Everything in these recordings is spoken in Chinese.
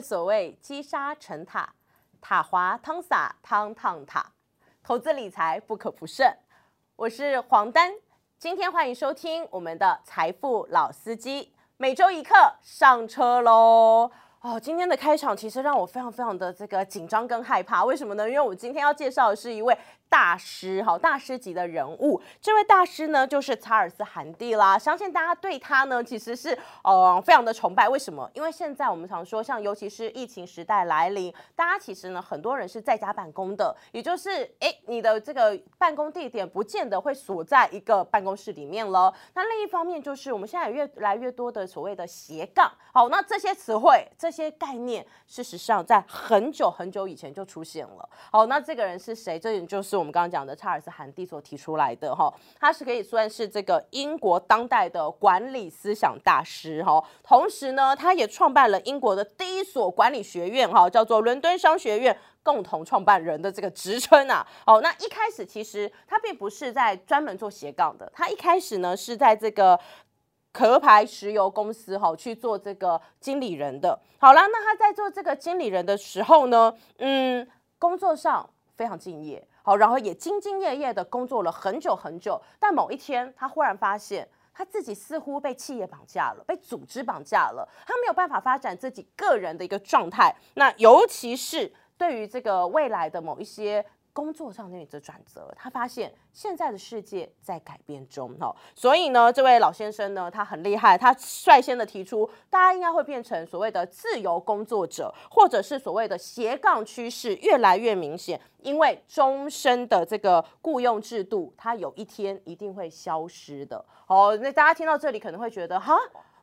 所谓积沙成塔，塔滑汤洒汤烫塔，投资理财不可不慎。我是黄丹，今天欢迎收听我们的财富老司机，每周一课上车喽。哦，今天的开场其实让我非常非常的这个紧张跟害怕，为什么呢？因为我今天要介绍的是一位。大师，哈，大师级的人物。这位大师呢，就是查尔斯·韩蒂啦。相信大家对他呢，其实是呃非常的崇拜。为什么？因为现在我们常说，像尤其是疫情时代来临，大家其实呢，很多人是在家办公的，也就是哎，你的这个办公地点不见得会锁在一个办公室里面了。那另一方面，就是我们现在有越来越多的所谓的斜杠。好，那这些词汇、这些概念，事实上在很久很久以前就出现了。好，那这个人是谁？这人就是。我们刚刚讲的查尔斯·韩蒂所提出来的哈，他是可以算是这个英国当代的管理思想大师哈。同时呢，他也创办了英国的第一所管理学院哈，叫做伦敦商学院，共同创办人的这个职称啊。哦，那一开始其实他并不是在专门做斜杠的，他一开始呢是在这个壳牌石油公司哈去做这个经理人的。好了，那他在做这个经理人的时候呢，嗯，工作上非常敬业。好，然后也兢兢业业的工作了很久很久，但某一天他忽然发现，他自己似乎被企业绑架了，被组织绑架了，他没有办法发展自己个人的一个状态。那尤其是对于这个未来的某一些。工作上的一个转折，他发现现在的世界在改变中，哈，所以呢，这位老先生呢，他很厉害，他率先的提出，大家应该会变成所谓的自由工作者，或者是所谓的斜杠趋势越来越明显，因为终身的这个雇佣制度，它有一天一定会消失的。哦，那大家听到这里可能会觉得，哈。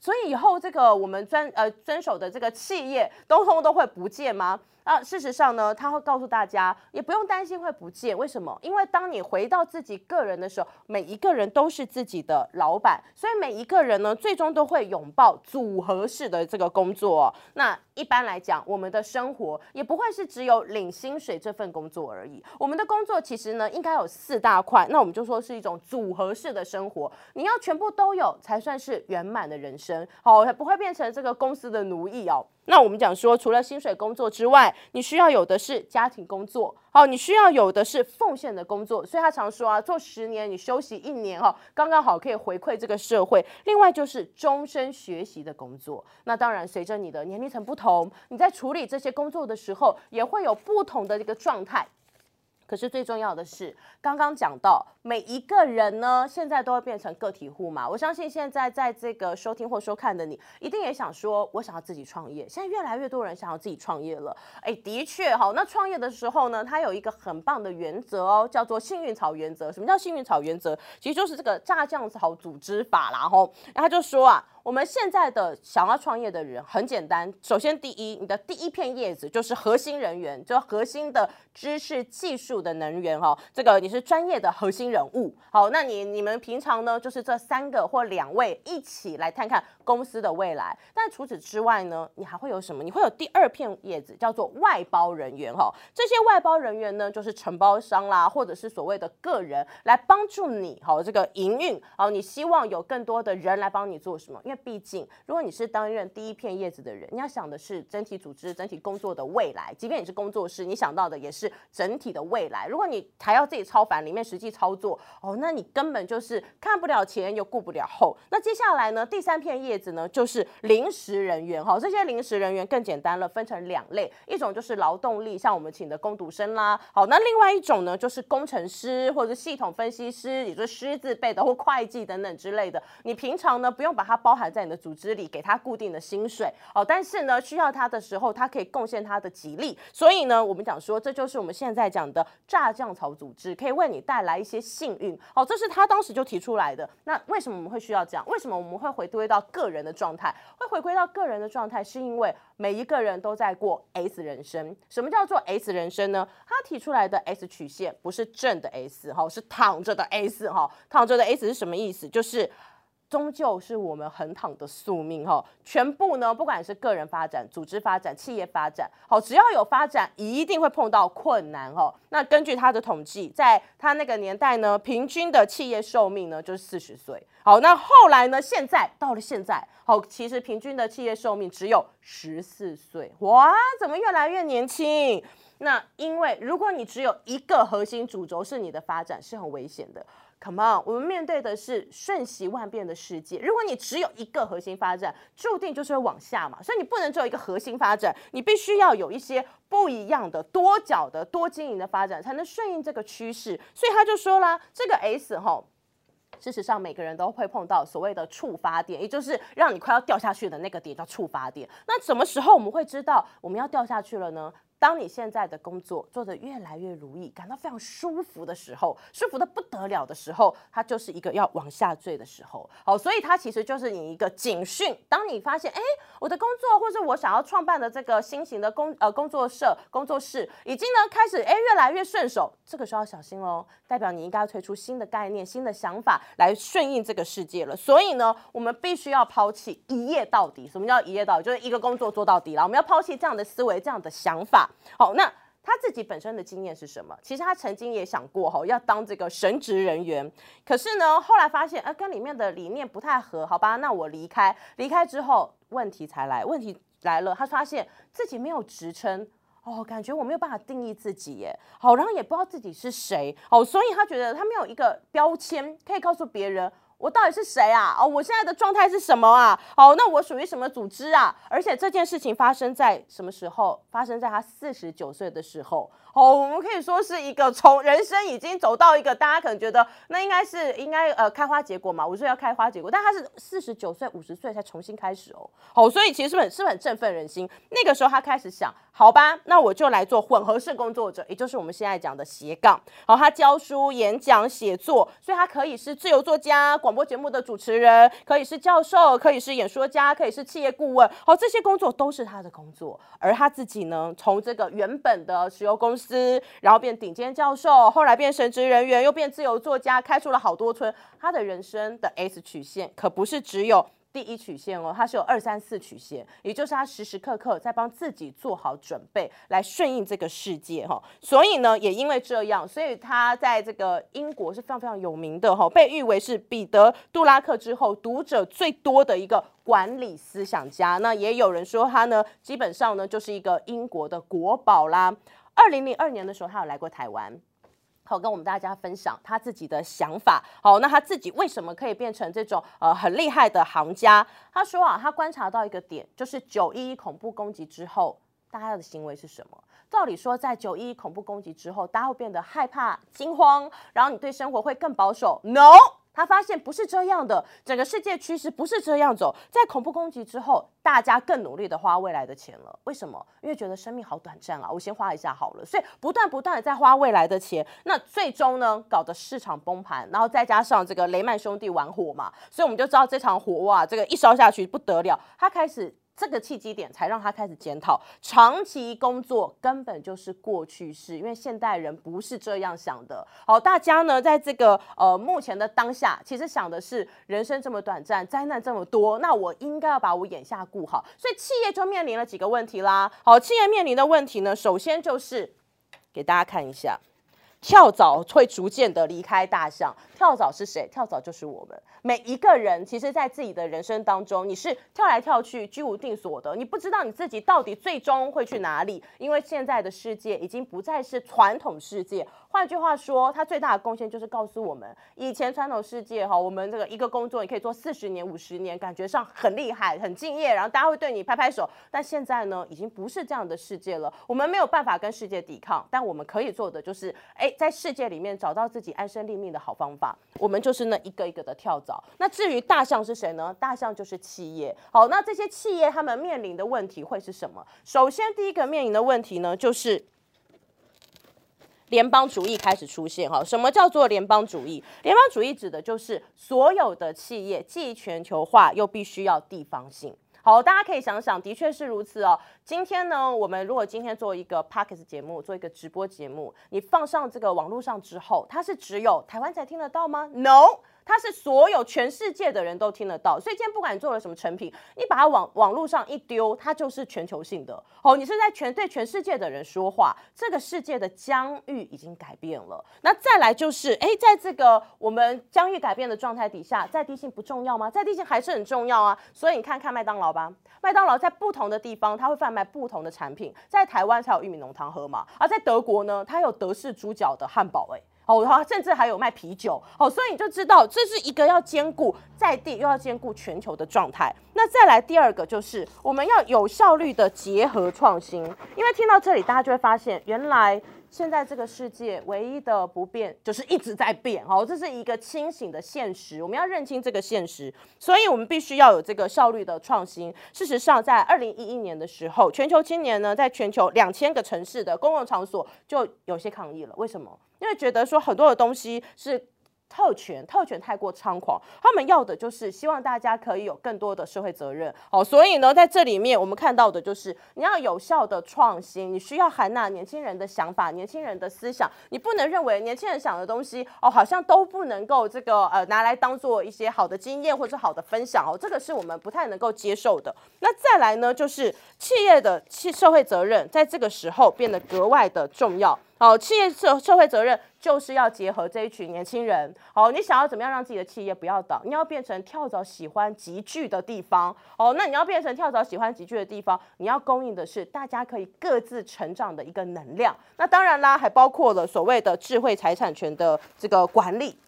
所以以后这个我们遵呃遵守的这个企业，通通都会不见吗？啊，事实上呢，他会告诉大家，也不用担心会不见。为什么？因为当你回到自己个人的时候，每一个人都是自己的老板，所以每一个人呢，最终都会拥抱组合式的这个工作。那一般来讲，我们的生活也不会是只有领薪水这份工作而已。我们的工作其实呢，应该有四大块。那我们就说是一种组合式的生活，你要全部都有，才算是圆满的人生。好，不会变成这个公司的奴役哦。那我们讲说，除了薪水工作之外，你需要有的是家庭工作，好，你需要有的是奉献的工作。所以他常说啊，做十年你休息一年哈，刚刚好可以回馈这个社会。另外就是终身学习的工作。那当然，随着你的年龄层不同，你在处理这些工作的时候，也会有不同的一个状态。可是最重要的是，刚刚讲到每一个人呢，现在都会变成个体户嘛。我相信现在在这个收听或收看的你，一定也想说，我想要自己创业。现在越来越多人想要自己创业了。哎，的确好。那创业的时候呢，它有一个很棒的原则哦，叫做幸运草原则。什么叫幸运草原则？其实就是这个炸酱草组织法啦。吼，然后就说啊。我们现在的想要创业的人很简单，首先第一，你的第一片叶子就是核心人员，就核心的知识、技术的能源哈，这个你是专业的核心人物。好，那你你们平常呢，就是这三个或两位一起来看看公司的未来。但除此之外呢，你还会有什么？你会有第二片叶子，叫做外包人员哈。这些外包人员呢，就是承包商啦，或者是所谓的个人来帮助你好这个营运。好，你希望有更多的人来帮你做什么？因为毕竟，如果你是担任第一片叶子的人，你要想的是整体组织、整体工作的未来。即便你是工作室，你想到的也是整体的未来。如果你还要自己超凡，里面实际操作哦，那你根本就是看不了前，又顾不了后。那接下来呢？第三片叶子呢，就是临时人员哈。这些临时人员更简单了，分成两类，一种就是劳动力，像我们请的工读生啦。好，那另外一种呢，就是工程师或者系统分析师，也就是师字辈的或会计等等之类的。你平常呢，不用把它包含。在你的组织里，给他固定的薪水哦。但是呢，需要他的时候，他可以贡献他的吉利。所以呢，我们讲说，这就是我们现在讲的炸酱草组织，可以为你带来一些幸运哦。这是他当时就提出来的。那为什么我们会需要这样？为什么我们会回归到个人的状态？会回归到个人的状态，是因为每一个人都在过 S 人生。什么叫做 S 人生呢？他提出来的 S 曲线不是正的 S 哈，是躺着的 S 哈。躺着的 S 是什么意思？就是。终究是我们横躺的宿命哈。全部呢，不管是个人发展、组织发展、企业发展，好，只要有发展，一定会碰到困难哈。那根据他的统计，在他那个年代呢，平均的企业寿命呢就是四十岁。好，那后来呢，现在到了现在，好，其实平均的企业寿命只有十四岁。哇，怎么越来越年轻？那因为如果你只有一个核心主轴是你的发展，是很危险的。Come on，我们面对的是瞬息万变的世界。如果你只有一个核心发展，注定就是会往下嘛。所以你不能只有一个核心发展，你必须要有一些不一样的多角的多经营的发展，才能顺应这个趋势。所以他就说啦，这个 S 哈，事实上每个人都会碰到所谓的触发点，也就是让你快要掉下去的那个点叫触发点。那什么时候我们会知道我们要掉下去了呢？当你现在的工作做得越来越如意，感到非常舒服的时候，舒服的不得了的时候，它就是一个要往下坠的时候。好，所以它其实就是你一个警讯。当你发现，哎，我的工作或是我想要创办的这个新型的工呃工作社工作室，已经呢开始哎越来越顺手，这个时候要小心喽，代表你应该要推出新的概念、新的想法来顺应这个世界了。所以呢，我们必须要抛弃一夜到底。什么叫一夜到底？就是一个工作做到底了。我们要抛弃这样的思维、这样的想法。好，那他自己本身的经验是什么？其实他曾经也想过哈，要当这个神职人员，可是呢，后来发现，呃，跟里面的理念不太合，好吧，那我离开。离开之后，问题才来，问题来了，他发现自己没有职称，哦，感觉我没有办法定义自己耶，好，然后也不知道自己是谁，哦，所以他觉得他没有一个标签可以告诉别人。我到底是谁啊？哦，我现在的状态是什么啊？哦，那我属于什么组织啊？而且这件事情发生在什么时候？发生在他四十九岁的时候。哦，我们可以说是一个从人生已经走到一个大家可能觉得那应该是应该呃开花结果嘛，五十要开花结果，但他是四十九岁五十岁才重新开始哦。好，所以其实是很是很振奋人心。那个时候他开始想，好吧，那我就来做混合式工作者，也就是我们现在讲的斜杠。好，他教书、演讲、写作，所以他可以是自由作家、广播节目的主持人，可以是教授，可以是演说家，可以是企业顾问。好，这些工作都是他的工作。而他自己呢，从这个原本的石油公司。司，然后变顶尖教授，后来变神职人员，又变自由作家，开出了好多村。他的人生的 S 曲线可不是只有第一曲线哦，它是有二三四曲线，也就是他时时刻刻在帮自己做好准备，来顺应这个世界哈。所以呢，也因为这样，所以他在这个英国是非常非常有名的哈，被誉为是彼得·杜拉克之后读者最多的一个管理思想家。那也有人说他呢，基本上呢就是一个英国的国宝啦。二零零二年的时候，他有来过台湾，好跟我们大家分享他自己的想法。好，那他自己为什么可以变成这种呃很厉害的行家？他说啊，他观察到一个点，就是九一一恐怖攻击之后，大家的行为是什么？照理说，在九一一恐怖攻击之后，大家会变得害怕、惊慌，然后你对生活会更保守。No。他发现不是这样的，整个世界趋势不是这样走。在恐怖攻击之后，大家更努力的花未来的钱了。为什么？因为觉得生命好短暂啊，我先花一下好了。所以不断不断的在花未来的钱，那最终呢，搞得市场崩盘，然后再加上这个雷曼兄弟玩火嘛，所以我们就知道这场火哇，这个一烧下去不得了，他开始。这个契机点才让他开始检讨，长期工作根本就是过去式，因为现代人不是这样想的。好，大家呢在这个呃目前的当下，其实想的是人生这么短暂，灾难这么多，那我应该要把我眼下顾好。所以企业就面临了几个问题啦。好，企业面临的问题呢，首先就是给大家看一下。跳蚤会逐渐的离开大象。跳蚤是谁？跳蚤就是我们每一个人。其实，在自己的人生当中，你是跳来跳去，居无定所的。你不知道你自己到底最终会去哪里，因为现在的世界已经不再是传统世界。换句话说，它最大的贡献就是告诉我们，以前传统世界哈，我们这个一个工作你可以做四十年、五十年，感觉上很厉害、很敬业，然后大家会对你拍拍手。但现在呢，已经不是这样的世界了。我们没有办法跟世界抵抗，但我们可以做的就是，哎。在世界里面找到自己安身立命的好方法，我们就是那一个一个的跳蚤。那至于大象是谁呢？大象就是企业。好，那这些企业他们面临的问题会是什么？首先，第一个面临的问题呢，就是联邦主义开始出现。哈，什么叫做联邦主义？联邦主义指的就是所有的企业既全球化又必须要地方性。好，大家可以想想，的确是如此哦。今天呢，我们如果今天做一个 p o c k e t 节目，做一个直播节目，你放上这个网络上之后，它是只有台湾才听得到吗？No。它是所有全世界的人都听得到。所以今天不管你做了什么成品，你把它往网络上一丢，它就是全球性的哦。你是在全对全世界的人说话，这个世界的疆域已经改变了。那再来就是，哎，在这个我们疆域改变的状态底下，在地性不重要吗？在地性还是很重要啊。所以你看看麦当劳吧，麦当劳在不同的地方，它会贩卖不同的产品。在台湾才有玉米浓汤喝嘛，而在德国呢，它有德式猪脚的汉堡，哎，哦，它甚至还有卖啤酒，哦，所以你就知道这是一个要兼顾在地又要兼顾全球的状态。那再来第二个就是我们要有效率的结合创新，因为听到这里，大家就会发现原来。现在这个世界唯一的不变就是一直在变，哦，这是一个清醒的现实，我们要认清这个现实，所以我们必须要有这个效率的创新。事实上，在二零一一年的时候，全球青年呢，在全球两千个城市的公共场所就有些抗议了。为什么？因为觉得说很多的东西是。特权，特权太过猖狂，他们要的就是希望大家可以有更多的社会责任。好，所以呢，在这里面我们看到的就是你要有效的创新，你需要含纳年轻人的想法、年轻人的思想，你不能认为年轻人想的东西哦，好像都不能够这个呃拿来当做一些好的经验或者好的分享哦，这个是我们不太能够接受的。那再来呢，就是企业的企社会责任在这个时候变得格外的重要。好，企业社社会责任就是要结合这一群年轻人。好，你想要怎么样让自己的企业不要倒？你要变成跳蚤喜欢集聚的地方。哦，那你要变成跳蚤喜欢集聚的地方，你要供应的是大家可以各自成长的一个能量。那当然啦，还包括了所谓的智慧财产权的这个管理。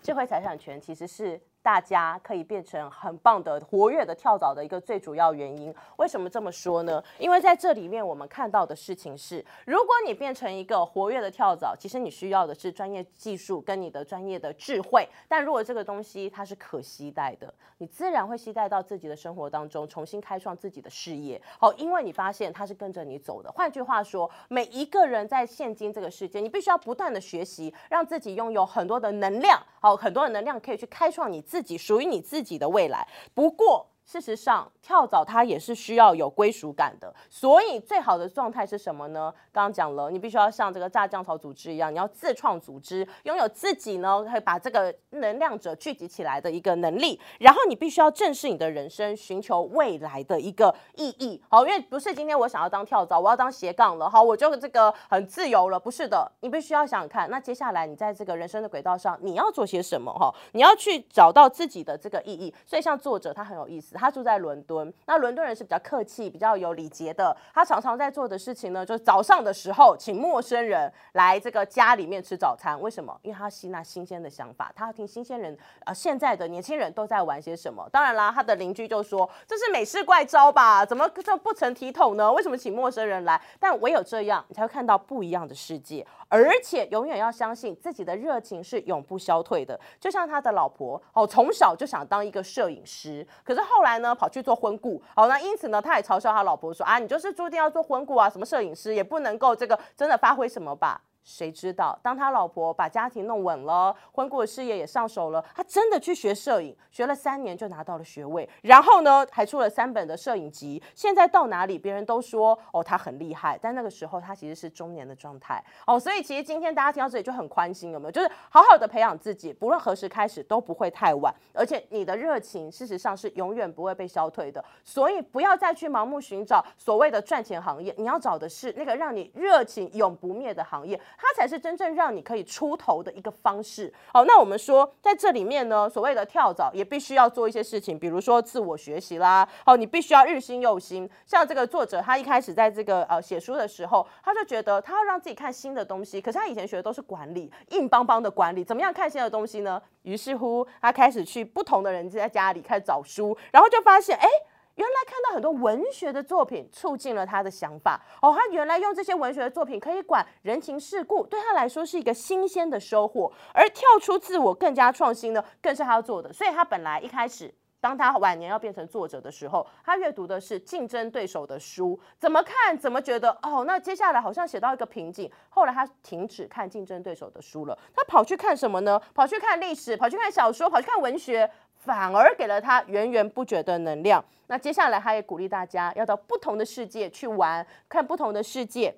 智慧财产权其实是。大家可以变成很棒的活跃的跳蚤的一个最主要原因，为什么这么说呢？因为在这里面我们看到的事情是，如果你变成一个活跃的跳蚤，其实你需要的是专业技术跟你的专业的智慧。但如果这个东西它是可携带的，你自然会携带到自己的生活当中，重新开创自己的事业。好，因为你发现它是跟着你走的。换句话说，每一个人在现今这个世界，你必须要不断的学习，让自己拥有很多的能量，好，很多的能量可以去开创你。自己属于你自己的未来。不过。事实上，跳蚤它也是需要有归属感的，所以最好的状态是什么呢？刚刚讲了，你必须要像这个炸酱草组织一样，你要自创组织，拥有自己呢，可以把这个能量者聚集起来的一个能力。然后你必须要正视你的人生，寻求未来的一个意义。好，因为不是今天我想要当跳蚤，我要当斜杠了，好，我就这个很自由了。不是的，你必须要想想看，那接下来你在这个人生的轨道上，你要做些什么？哈，你要去找到自己的这个意义。所以像作者他很有意思。他住在伦敦，那伦敦人是比较客气、比较有礼节的。他常常在做的事情呢，就是早上的时候请陌生人来这个家里面吃早餐。为什么？因为他吸纳新鲜的想法，他要听新鲜人啊，现在的年轻人都在玩些什么。当然啦，他的邻居就说这是美式怪招吧？怎么这不成体统呢？为什么请陌生人来？但唯有这样，你才会看到不一样的世界。而且永远要相信自己的热情是永不消退的。就像他的老婆哦，从小就想当一个摄影师，可是后来呢？跑去做婚顾，好，那因此呢，他也嘲笑他老婆说啊，你就是注定要做婚顾啊，什么摄影师也不能够这个真的发挥什么吧。谁知道，当他老婆把家庭弄稳了，婚顾的事业也上手了，他真的去学摄影，学了三年就拿到了学位，然后呢，还出了三本的摄影集。现在到哪里，别人都说哦，他很厉害。但那个时候，他其实是中年的状态哦。所以其实今天大家听到这里就很宽心，有没有？就是好好的培养自己，不论何时开始都不会太晚。而且你的热情，事实上是永远不会被消退的。所以不要再去盲目寻找所谓的赚钱行业，你要找的是那个让你热情永不灭的行业。它才是真正让你可以出头的一个方式。好，那我们说在这里面呢，所谓的跳蚤也必须要做一些事情，比如说自我学习啦。好，你必须要日新又新。像这个作者，他一开始在这个呃写书的时候，他就觉得他要让自己看新的东西，可是他以前学的都是管理，硬邦邦的管理，怎么样看新的东西呢？于是乎，他开始去不同的人在家里开始找书，然后就发现，哎。原来看到很多文学的作品，促进了他的想法。哦，他原来用这些文学的作品可以管人情世故，对他来说是一个新鲜的收获。而跳出自我更加创新呢，更是他要做的。所以他本来一开始，当他晚年要变成作者的时候，他阅读的是竞争对手的书，怎么看怎么觉得哦，那接下来好像写到一个瓶颈。后来他停止看竞争对手的书了，他跑去看什么呢？跑去看历史，跑去看小说，跑去看文学。反而给了他源源不绝的能量。那接下来，他也鼓励大家要到不同的世界去玩，看不同的世界。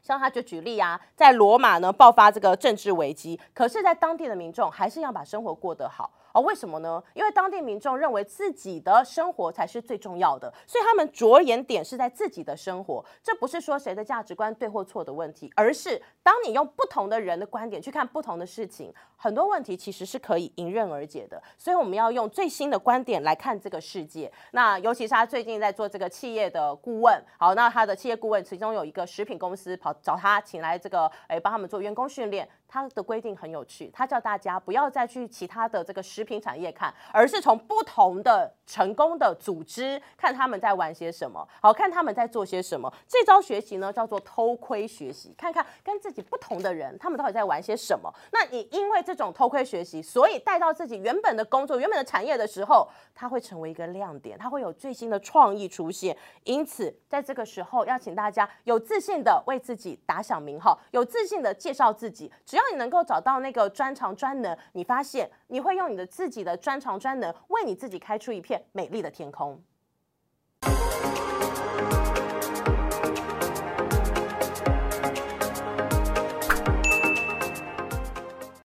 像他就举例啊，在罗马呢爆发这个政治危机，可是，在当地的民众还是要把生活过得好。哦，为什么呢？因为当地民众认为自己的生活才是最重要的，所以他们着眼点是在自己的生活。这不是说谁的价值观对或错的问题，而是当你用不同的人的观点去看不同的事情，很多问题其实是可以迎刃而解的。所以我们要用最新的观点来看这个世界。那尤其是他最近在做这个企业的顾问，好，那他的企业顾问其中有一个食品公司跑找他，请来这个哎帮他们做员工训练。他的规定很有趣，他叫大家不要再去其他的这个食品产业看，而是从不同的成功的组织看他们在玩些什么，好看他们在做些什么。这招学习呢叫做偷窥学习，看看跟自己不同的人他们到底在玩些什么。那你因为这这种偷窥学习，所以带到自己原本的工作、原本的产业的时候，它会成为一个亮点，它会有最新的创意出现。因此，在这个时候要请大家有自信的为自己打响名号，有自信的介绍自己，只要。你能够找到那个专长专能，你发现你会用你的自己的专长专能为你自己开出一片美丽的天空。